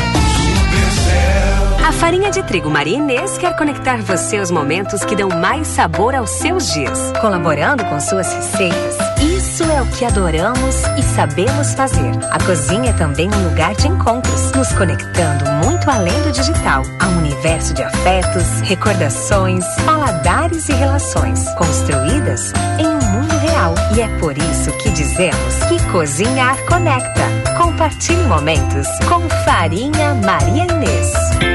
A farinha de trigo Maria Inês quer conectar você aos momentos que dão mais sabor aos seus dias, colaborando com suas receitas. Isso é o que adoramos e sabemos fazer. A cozinha é também um lugar de encontros, nos conectando muito além do digital, a um universo de afetos, recordações, paladares e relações, construídas em um mundo real. E é por isso que dizemos que cozinhar conecta. Compartilhe momentos com Farinha Maria Inês.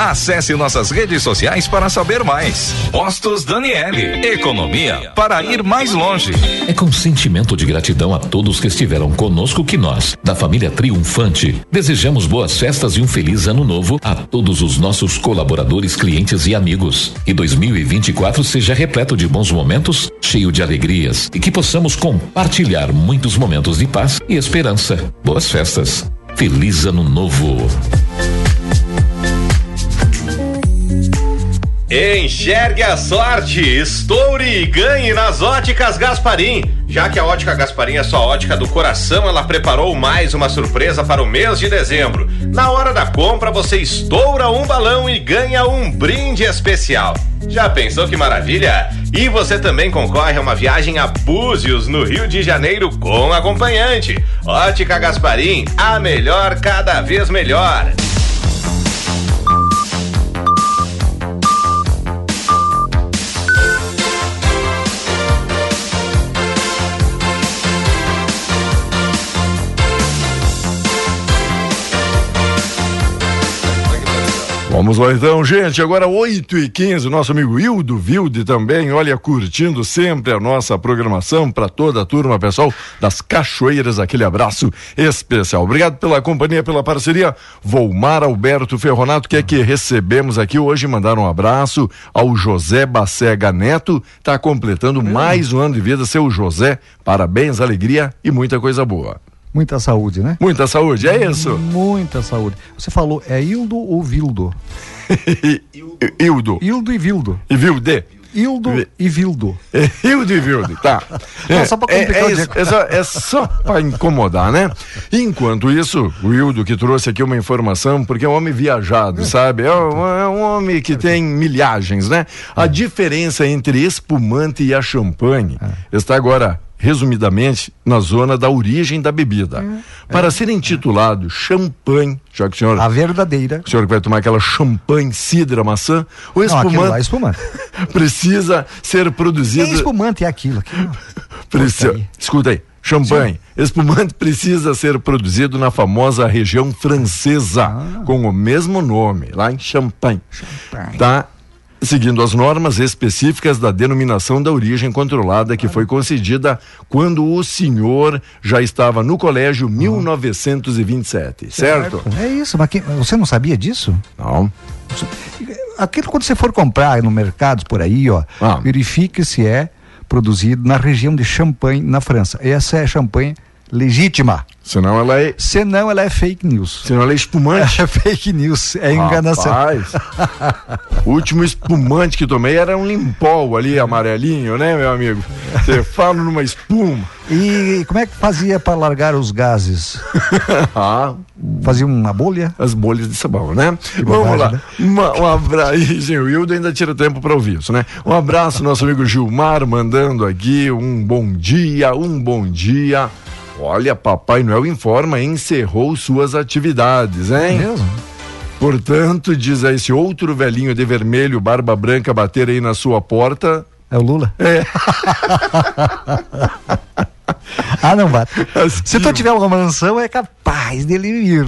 Acesse nossas redes sociais para saber mais. Postos Daniele. Economia para ir mais longe. É com sentimento de gratidão a todos que estiveram conosco que nós, da família Triunfante, desejamos boas festas e um feliz ano novo a todos os nossos colaboradores, clientes e amigos. E 2024 seja repleto de bons momentos, cheio de alegrias e que possamos compartilhar muitos momentos de paz e esperança. Boas festas. Feliz ano novo. Enxergue a sorte, estoure e ganhe nas óticas Gasparim. Já que a ótica Gasparim é sua ótica do coração, ela preparou mais uma surpresa para o mês de dezembro. Na hora da compra, você estoura um balão e ganha um brinde especial. Já pensou que maravilha? E você também concorre a uma viagem a Búzios, no Rio de Janeiro, com acompanhante. Ótica Gasparim, a melhor cada vez melhor. Vamos lá então, gente. Agora 8 e 15 nosso amigo Hildo Vilde também, olha, curtindo sempre a nossa programação para toda a turma, pessoal das Cachoeiras. Aquele abraço especial. Obrigado pela companhia, pela parceria. Volmar Alberto Ferronato, que é que recebemos aqui hoje, mandar um abraço ao José Bacega Neto, tá completando mais um ano de vida, seu José. Parabéns, alegria e muita coisa boa. Muita saúde, né? Muita saúde, é isso? Muita saúde. Você falou, é Hildo ou Vildo? Hildo. Hildo e Vildo. E Vilde. Hildo e Vildo. É, Hildo e Vildo, tá. É, só pra complicar é, é, isso, é só, é só pra incomodar, né? Enquanto isso, o Hildo que trouxe aqui uma informação, porque é um homem viajado, sabe? É um, é um homem que tem milhagens, né? A diferença entre espumante e a champanhe está agora resumidamente, na zona da origem da bebida. Para ser intitulado champanhe, já que o senhor. A verdadeira. O senhor que vai tomar aquela champanhe, cidra, maçã, o Não, espumante lá é espumante. precisa ser É produzido. espumante, é aquilo. aquilo. Precisa, escuta aí, champanhe. Espumante precisa ser produzido na famosa região francesa, Ah. com o mesmo nome, lá em Champagne. Tá? Seguindo as normas específicas da denominação da origem controlada que foi concedida quando o senhor já estava no colégio 1927, certo? É isso, mas quem- você não sabia disso? Não. Aquilo quando você for comprar no mercado por aí, ó, Ah. verifique se é produzido na região de Champagne, na França. Essa é champanhe legítima. Senão ela é. Senão ela é fake news. Senão ela é espumante. É fake news, é enganação. Rapaz, o último espumante que tomei era um limpol ali, amarelinho, né, meu amigo? Você fala numa espuma. E como é que fazia para largar os gases? ah, Fazia uma bolha? as bolhas de sabão, né? Que Vamos bobagem, lá. né? Uma- um abraço. O Hildo ainda tira tempo para ouvir isso, né? Um abraço, nosso amigo Gilmar, mandando aqui um bom dia, um bom dia. Olha, Papai Noel informa, encerrou suas atividades, hein? Mesmo? Portanto, diz a esse outro velhinho de vermelho, barba branca, bater aí na sua porta. É o Lula? É. ah, não bate. Se tu tiver uma mansão, é capaz dele ir.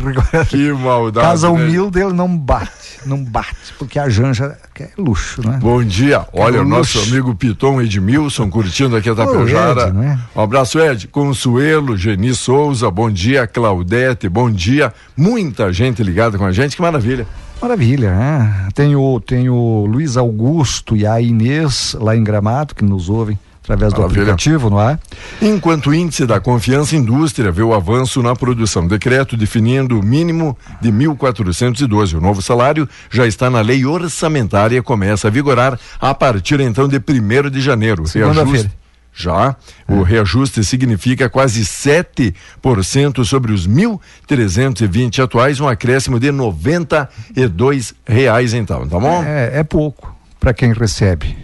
Que maldade. Casa né? humilde, ele não bate. Não bate, porque a janja é luxo, né? Bom dia. Olha, o nosso luxo. amigo Piton Edmilson curtindo aqui a Tapejara. Ed, né? Um abraço, Ed. Consuelo, Geni Souza, bom dia. Claudete, bom dia. Muita gente ligada com a gente, que maravilha. Maravilha, né? Tem o, tem o Luiz Augusto e a Inês lá em Gramado, que nos ouvem através do Maravilha. aplicativo, não é? Enquanto o índice da confiança indústria vê o avanço na produção, decreto definindo o mínimo de 1.412. O novo salário já está na lei orçamentária, começa a vigorar a partir então de 1 de janeiro. Segunda-feira. Já, o reajuste significa quase 7% sobre os 1.320 atuais, um acréscimo de 92 reais então, tá bom? É, é pouco para quem recebe.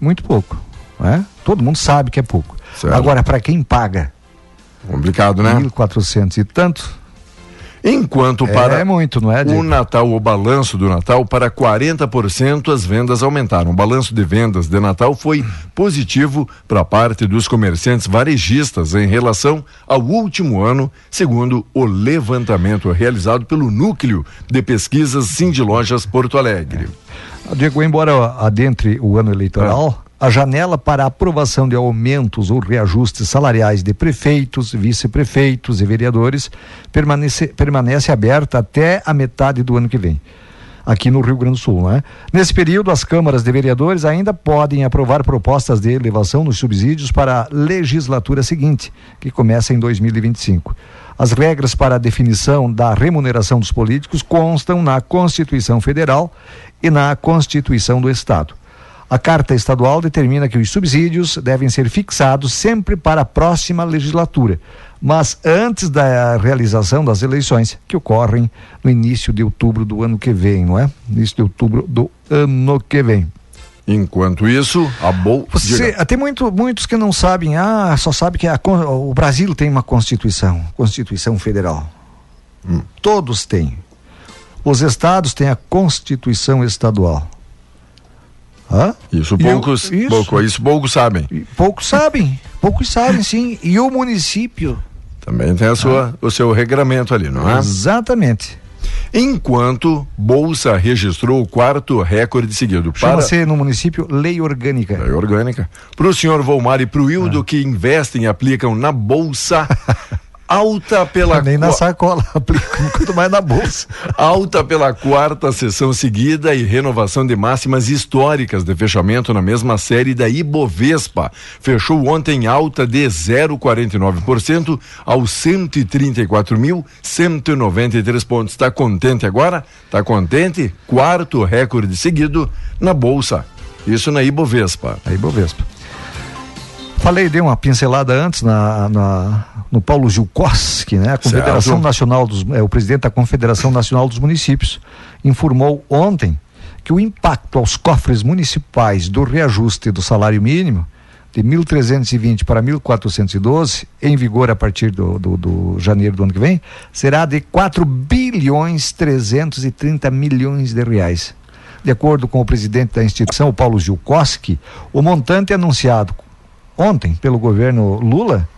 Muito pouco. Né? Todo mundo sabe que é pouco. Certo. Agora, para quem paga, Complicado, né? 1.400 e tanto, Enquanto é, para muito, não é? O Diego? Natal, o balanço do Natal, para 40% as vendas aumentaram. O balanço de vendas de Natal foi positivo para parte dos comerciantes varejistas em relação ao último ano, segundo o levantamento realizado pelo Núcleo de Pesquisas Cindy Lojas Porto Alegre. Diego, embora adentre o ano eleitoral, a janela para aprovação de aumentos ou reajustes salariais de prefeitos, vice-prefeitos e vereadores permanece, permanece aberta até a metade do ano que vem. Aqui no Rio Grande do Sul, né? Nesse período, as câmaras de vereadores ainda podem aprovar propostas de elevação nos subsídios para a legislatura seguinte, que começa em 2025. As regras para a definição da remuneração dos políticos constam na Constituição Federal e na Constituição do Estado. A Carta Estadual determina que os subsídios devem ser fixados sempre para a próxima legislatura, mas antes da realização das eleições, que ocorrem no início de outubro do ano que vem, não é? Início de outubro do ano que vem. Enquanto isso, a Bol... Você, tem muito, muitos que não sabem, ah, só sabe que a o Brasil tem uma Constituição, Constituição Federal. Todos têm. Os estados têm a Constituição Estadual. Hã? Isso E eu- poucos, isso. pouco, isso poucos sabem. Poucos sabem, poucos sabem sim. E o município? Também tem a sua, o seu regramento ali, não é? Exatamente. Enquanto Bolsa registrou o quarto recorde seguido. Chama-se no município Lei Orgânica. Lei Orgânica. Para o senhor Volmar e para o Hildo que investem e aplicam na Bolsa, alta pela Nem na sacola, quanto mais na bolsa. Alta pela quarta sessão seguida e renovação de máximas históricas de fechamento na mesma série da Ibovespa. Fechou ontem alta de 0,49% aos 134.193 pontos. Está contente agora? Está contente? Quarto recorde seguido na bolsa. Isso na Ibovespa. A Ibovespa. Falei, dei uma pincelada antes na, na- no Paulo Gilkoski, né? A Confederação Certo. Nacional dos, é, o presidente da Confederação Nacional dos Municípios informou ontem que o impacto aos cofres municipais do reajuste do salário mínimo de 1.320 para 1.412, em vigor a partir do, do, do janeiro do ano que vem, será de 4 bilhões 330 milhões de reais. De acordo com o presidente da instituição, o Paulo Gilkoski, o montante anunciado ontem pelo governo Lula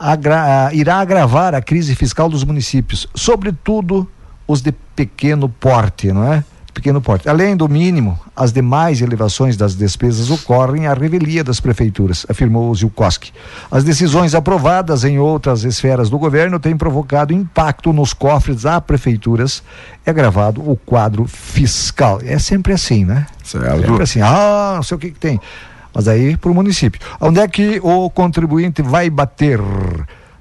agra- ah, irá agravar a crise fiscal dos municípios, sobretudo os de pequeno porte, não é? Pequeno porte. Além do mínimo, as demais elevações das despesas ocorrem à revelia das prefeituras, afirmou Zilkowski. As decisões aprovadas em outras esferas do governo têm provocado impacto nos cofres a prefeituras e agravado o quadro fiscal. É sempre assim, né? Certo. Sempre assim, ah, não sei o que, que tem. Mas aí para o município. Onde é que o contribuinte vai bater?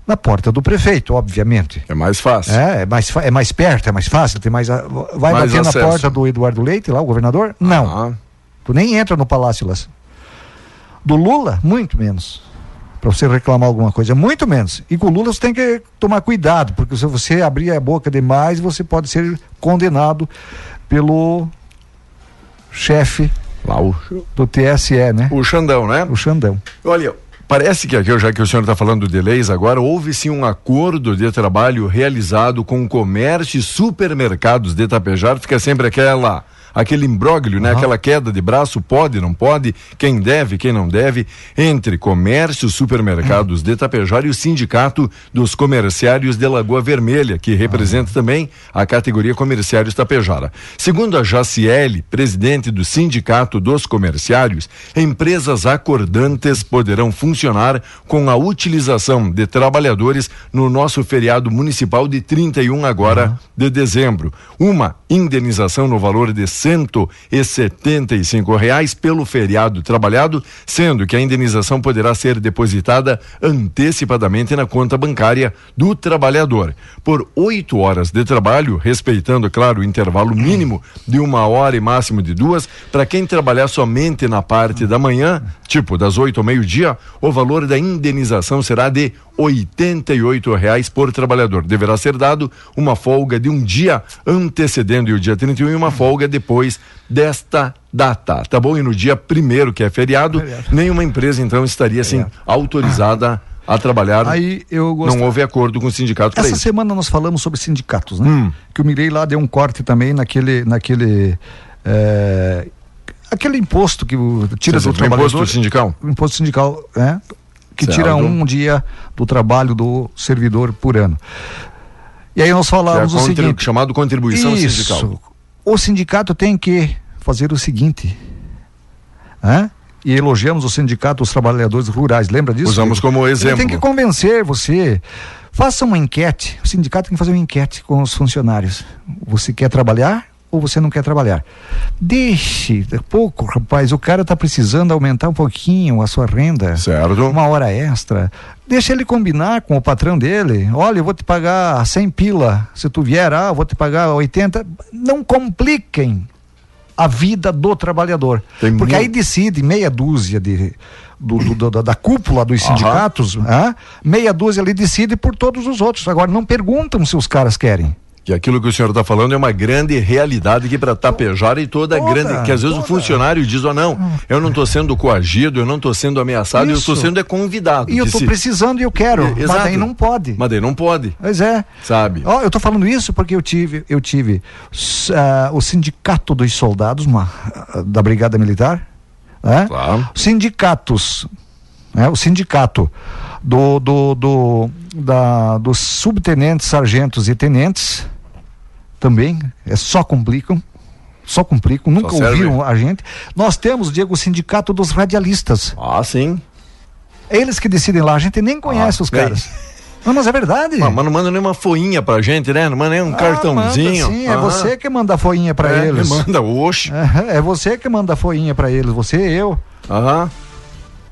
Na porta do prefeito, obviamente. É mais fácil. É, é mais, é mais perto, é mais fácil, tem mais. Vai Mais bater acesso. na porta do Eduardo Leite, lá, o governador? Não. Tu nem entra no palácio lá. Do Lula, muito menos. Para você reclamar alguma coisa, muito menos. E com o Lula você tem que tomar cuidado, porque se você abrir a boca demais, você pode ser condenado pelo chefe Lá o... do TSE, né? O Xandão, né? O Xandão. Olha, parece que aqui, já que o senhor está falando de leis agora, houve sim um acordo de trabalho realizado com o comércio e supermercados de Tapejar. Fica sempre aquela aquele imbróglio, né? Aquela queda de braço, pode, não pode, quem deve, quem não deve, entre comércio, supermercados de Tapejar e o sindicato dos comerciários de Lagoa Vermelha, que representa também a categoria comerciários Tapejara. Segundo a Jaciele, presidente do sindicato dos comerciários, empresas acordantes poderão funcionar com a utilização de trabalhadores no nosso feriado municipal de 31 agora de dezembro. Uma indenização no valor de cento e setenta e cinco reais pelo feriado trabalhado, sendo que a indenização poderá ser depositada antecipadamente na conta bancária do trabalhador. Por oito horas de trabalho, respeitando, claro, o intervalo mínimo de uma hora e máximo de duas, para quem trabalhar somente na parte da manhã, tipo das oito ao meio-dia, o valor da indenização será de oitenta e oito reais por trabalhador. Deverá ser dado uma folga de um dia antecedendo o dia 31 e uma folga depois desta data, tá bom? E no dia primeiro, que é feriado, nenhuma empresa então estaria assim autorizada a trabalhar. Aí eu Não houve acordo com o sindicato Essa semana nós falamos sobre sindicatos, né? Hum. Que o Mirei lá deu um corte também naquele, naquele é, aquele imposto que tira Sim, do trabalhador. imposto sindical. O imposto sindical, é, que Certo. tira um dia do trabalho do servidor por ano. E aí nós Que é falávamos o seguinte, chamado contribuição Isso. sindical. O sindicato tem que fazer o seguinte, né? E elogiamos o sindicato dos trabalhadores rurais, lembra disso? Usamos como Ele exemplo. tem que convencer você. Faça uma enquete. O sindicato tem que fazer uma enquete com os funcionários. Você quer trabalhar ou você não quer trabalhar? Deixe, é pouco, rapaz. O cara está precisando aumentar um pouquinho a sua renda. Certo. Uma hora extra. Deixa ele combinar com o patrão dele. Olha, eu vou te pagar 100 pila. Se tu vier, ah, eu vou te pagar 80. Não compliquem a vida do trabalhador. Tem Porque aí decide meia dúzia de, do, do- da- da cúpula dos sindicatos, hã? meia dúzia ali decide por todos os outros. Agora, não perguntam se os caras querem. Que aquilo que o senhor está falando é uma grande realidade aqui para Tapejar e toda, Toda, grande. Que às vezes o funcionário diz: oh, não, eu não estou sendo coagido, eu não estou sendo ameaçado, eu estou Isso. sendo é convidado. E eu estou se- precisando e eu quero. E- Mas daí não pode. Mas daí não pode, Pois é. sabe? Ó, eu estou falando isso porque eu tive, eu tive ah, o sindicato dos soldados uma, ah, da Brigada Militar, né? sindicatos, né? o sindicato do, do, do- da, dos subtenentes, sargentos e tenentes, também, é só complicam. Só complicam, nunca serve. ouviram a gente. Nós temos, Diego, o sindicato dos radialistas. Ah, sim. Eles que decidem lá, a gente nem conhece Ah, os bem. caras. Não, mas é verdade. Ah, mas não manda nenhuma foinha pra gente, né? Não manda nem um Ah, cartãozinho. manda sim, é Aham. você que manda a foinha pra É, eles. manda, oxe. É, é você que manda a foinha pra eles, você e eu. Aham.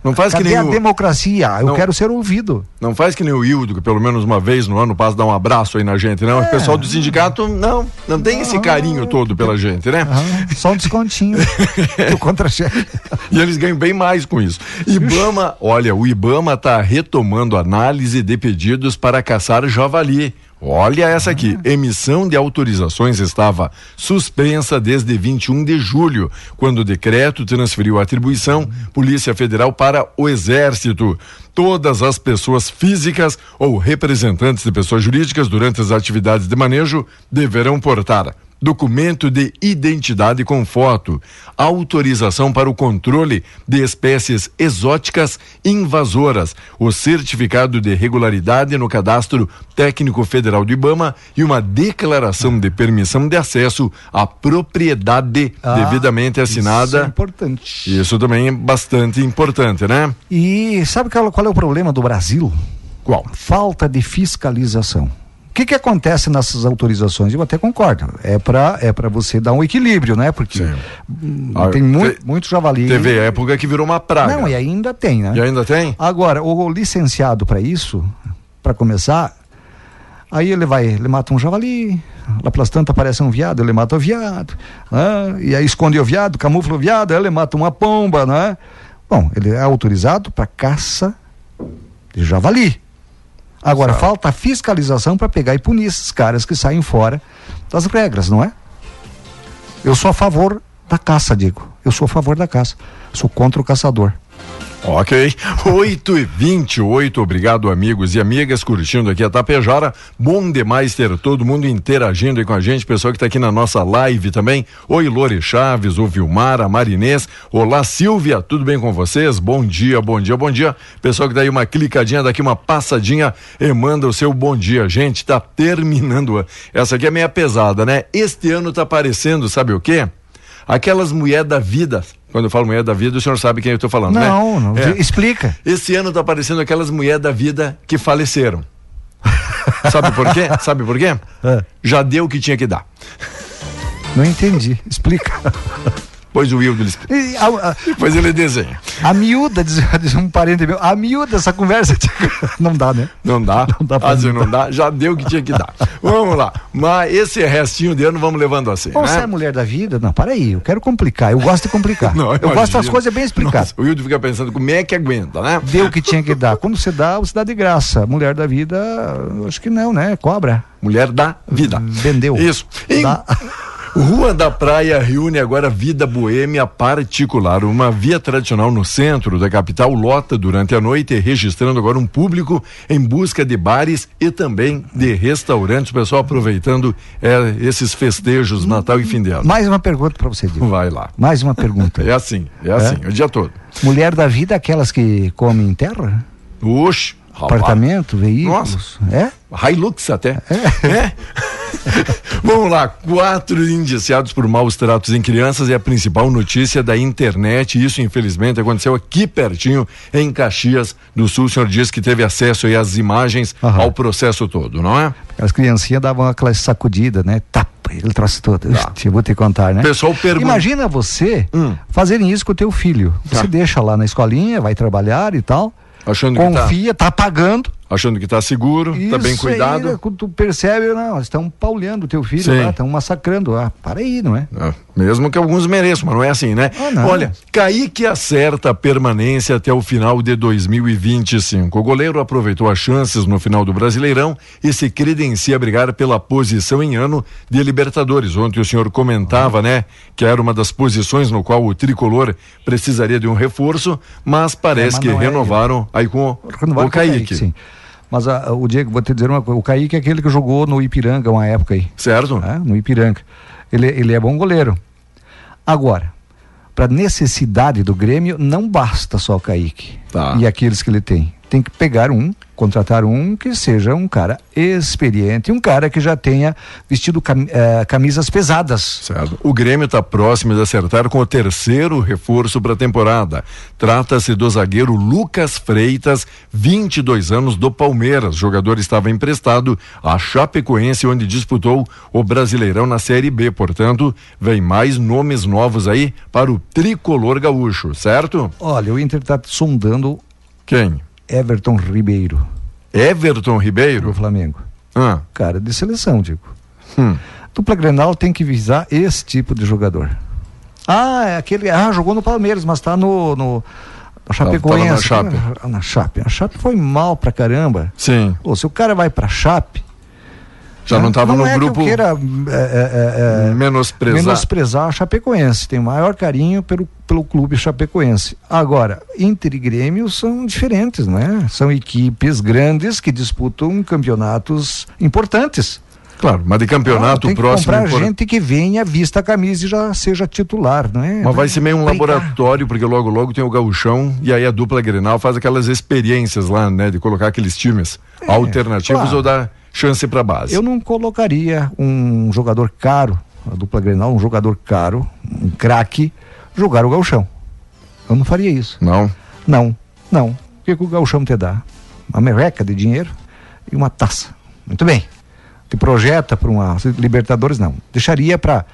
Não faz Cadê que nem a o... democracia? Eu Não. quero ser ouvido. Não faz que nem o Hildo, que pelo menos uma vez no ano passa dar um abraço aí na gente, não. É. O pessoal do sindicato, não, não tem esse carinho todo pela gente, né? Aham, Só um descontinho do contra-cheque. E eles ganham bem mais com isso. Ibama, olha, o Ibama está retomando análise de pedidos para caçar javali. Olha essa aqui. Emissão de autorizações estava suspensa desde 21 de julho, quando o decreto transferiu a atribuição Polícia Federal para o Exército. Todas as pessoas físicas ou representantes de pessoas jurídicas durante as atividades de manejo deverão portar documento de identidade com foto, autorização para o controle de espécies exóticas invasoras, o certificado de regularidade no cadastro técnico federal do IBAMA e uma declaração de permissão de acesso à propriedade Ah, devidamente Isso é assinada. importante. Isso também é bastante importante, né? E sabe qual, qual é o problema do Brasil? Qual? Falta de fiscalização. O que, que acontece nessas autorizações? Eu até concordo. É para é pra você dar um equilíbrio, né? Porque hum, Ah, tem mui- te- muito javali. Teve época que virou uma praga. Não, e ainda tem, né? E ainda tem? Agora, o licenciado para isso, para começar, aí ele vai, ele mata um javali, lá pelas tantas aparece um viado, ele mata o viado, né? e aí esconde o viado, camufla o viado, ele mata uma pomba, né? Bom, ele é autorizado para caça de javali. Agora, falta fiscalização para pegar e punir esses caras que saem fora das regras, não é? Eu sou a favor da caça, digo. Eu sou a favor da caça. Sou contra o caçador. Ok. 8 e 28 obrigado amigos e amigas curtindo aqui a Tapejara. Bom demais ter todo mundo interagindo aí com a gente, pessoal que está aqui na nossa live também. Oi, Lore Chaves, o Vilmar, a Marinês. Olá, Silvia, tudo bem com vocês? Bom dia, bom dia, bom dia. Pessoal que dá aí uma clicadinha daqui, uma passadinha e manda o seu bom dia. Gente, tá terminando. Essa aqui é meia pesada, né? Este ano tá aparecendo, sabe o quê? Aquelas mulher da vida. Quando eu falo mulher da vida, o senhor sabe quem eu estou falando, né? Não, não. É. Explica. Esse ano tá aparecendo aquelas mulheres da vida que faleceram. Sabe por quê? Sabe por quê? É. Já deu o que tinha que dar. Não entendi. Explica. Pois o Wildo a, a, Depois ele desenha. a miúda, diz, diz um parente meu, a miúda, essa conversa não dá, né? Não dá. Não dá pra Às não dá. Já deu o que tinha que dar. Vamos lá. Mas esse restinho de ano vamos levando assim. Ou né? você é mulher da vida? Não, para aí, eu quero complicar. Eu gosto de complicar. Não, eu gosto imagina. das coisas bem explicadas. Nossa, o Wildo fica pensando como é que aguenta, né? Deu o que tinha que dar. Quando você dá, você dá de graça. Mulher da vida, eu acho que não, né? Cobra. Mulher da vida. Vendeu. Isso. Rua da Praia reúne agora vida boêmia particular. Uma via tradicional no centro da capital lota durante a noite, registrando agora um público em busca de bares e também de restaurantes. O pessoal aproveitando é, esses festejos, Natal e fim de ano. Mais uma pergunta para você, Diego. Vai lá. Mais uma pergunta. É assim, é assim, o dia todo. Mulher da vida, aquelas que comem em terra? Oxe. Apartamento, veículos? É? Hilux até. É. Vamos lá, quatro indiciados por maus tratos em crianças é a principal notícia da internet. Isso, infelizmente, aconteceu aqui pertinho, em Caxias do Sul. O senhor disse que teve acesso aí às imagens Aham. ao processo todo, não é? As criancinhas davam aquela sacudida, né? Tapa, ele trouxe todo. Eu vou te contar, né? Pessoal pergunta. Imagina você Hum. fazerem isso com o teu filho. Você Tá. deixa lá na escolinha, vai trabalhar e tal. Achando que tá, confia, tá pagando. Achando que tá seguro, tá bem cuidado. Aí, quando tu percebe, não, estão pauleando o teu filho Sim. lá, estão massacrando. Ah, para aí, não é? Ah, mesmo que alguns mereçam, mas não é assim, né? Ah. Olha, Kaique acerta a permanência até o final de 2025. O goleiro aproveitou as chances no final do Brasileirão e se credencia a brigar pela posição em ano de Libertadores. Ontem o senhor comentava, né, que era uma das posições no qual o tricolor precisaria de um reforço, mas parece É, mas que é renovaram aí com o, Renovaram o com Kaique. sim. Mas ah, o Diego, vou te dizer uma coisa, o Kaique é aquele que jogou no Ipiranga uma época aí. Certo? né? No Ipiranga. Ele, ele é bom goleiro. Agora, para necessidade do Grêmio, não basta só o Kaique Tá. e aqueles que ele tem. Tem que pegar um, contratar um que seja um cara experiente, um cara que já tenha vestido cam eh, camisas pesadas. Certo. O Grêmio está próximo de acertar com o terceiro reforço para a temporada. Trata-se do zagueiro Lucas Freitas, 22 anos, do Palmeiras. O jogador estava emprestado à Chapecoense, onde disputou o Brasileirão na Série B. Portanto, vem mais nomes novos aí para o tricolor gaúcho, certo? Olha, o Inter está sondando Quem? Everton Ribeiro. Everton Ribeiro? Do Flamengo. Ah. Cara de seleção, digo. Hum. Dupla Grenal tem que visar esse tipo de jogador. Ah, é aquele. Ah, jogou no Palmeiras, mas tá no. no na Chapecoense. Tava na Chape. Ah, Na Chape. A Chape foi mal pra caramba. Sim. Pô, se o cara vai pra Chape. Já não estava no é grupo. Que eu queira, é, é, é, menosprezar. menosprezar a Chapecoense. Tem maior carinho pelo, pelo clube Chapecoense. Agora, Inter e Grêmio são diferentes, né? São equipes grandes que disputam campeonatos importantes. Claro, mas de campeonato tem que próximo. comprar impor- gente que venha, vista a camisa e já seja titular, não é? Mas vai ser meio um Brincar. laboratório, porque logo logo tem o gauchão e aí a dupla Grenal faz aquelas experiências lá, né? De colocar aqueles times alternativos claro. ou dar chance pra base. Eu não colocaria um jogador caro, a dupla Grenal, um jogador caro, um craque, jogar o gauchão. Eu não faria isso. Não? Não, não. O que, que o gauchão te dá? Uma merreca de dinheiro e uma taça. Muito bem. Te projeta para uma Libertadores, não. Deixaria para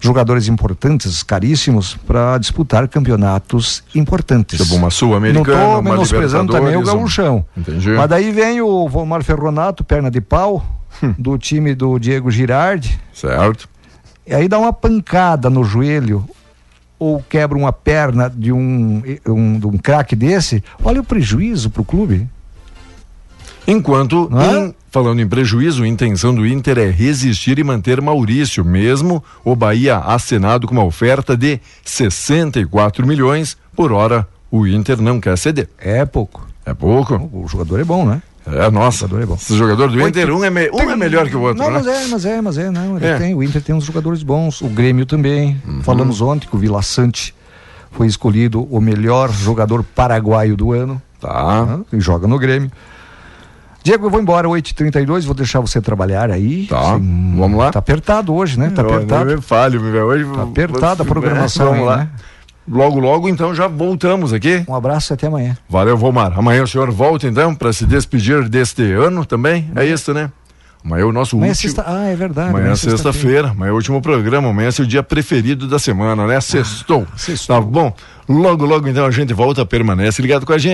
jogadores importantes, caríssimos, para disputar campeonatos importantes. Tipo uma Sul-Americana, Não estou menosprezando também o gauchão. Entendi. Mas daí vem o Vomar Ferronato, perna de pau, do time do Diego Girardi. Certo. E aí dá uma pancada no joelho ou quebra uma perna de um, um, de um craque desse, olha o prejuízo para o clube. Enquanto, em- falando em prejuízo, a intenção do Inter é resistir e manter Maurício, mesmo o Bahia acenado com uma oferta de 64 milhões por hora. O Inter não quer ceder. É pouco. É pouco? O jogador é bom, né? É, nossa. O jogador é bom. Esse jogador do Inter, um é, me- um é melhor que o outro, Não, né? mas é, mas é, mas é, não. É. tem, o Inter tem uns jogadores bons, o Grêmio também. Uhum. Falamos ontem que o Vila Sante foi escolhido o melhor jogador paraguaio do ano. Tá. E joga no Grêmio. Diego, eu vou embora 8h32, vou deixar você trabalhar aí. Tá, vamos lá. Tá apertado hoje, né? Tá Eu- apertado. eu falho, meu. Hoje Tá apertada a programação Vamos aí, lá. né? Logo, logo, então já voltamos aqui. Um abraço e até amanhã. Valeu, Vomar. Amanhã o senhor volta então para se despedir deste ano também? É isso, né? Amanhã é o nosso Amanhã é último. sexta... Ah, é verdade. Amanhã é sexta-feira, amanhã é o último programa, amanhã é seu dia preferido da semana, né? Sextou. Tá bom? Logo, logo então a gente volta, permanece ligado com a gente.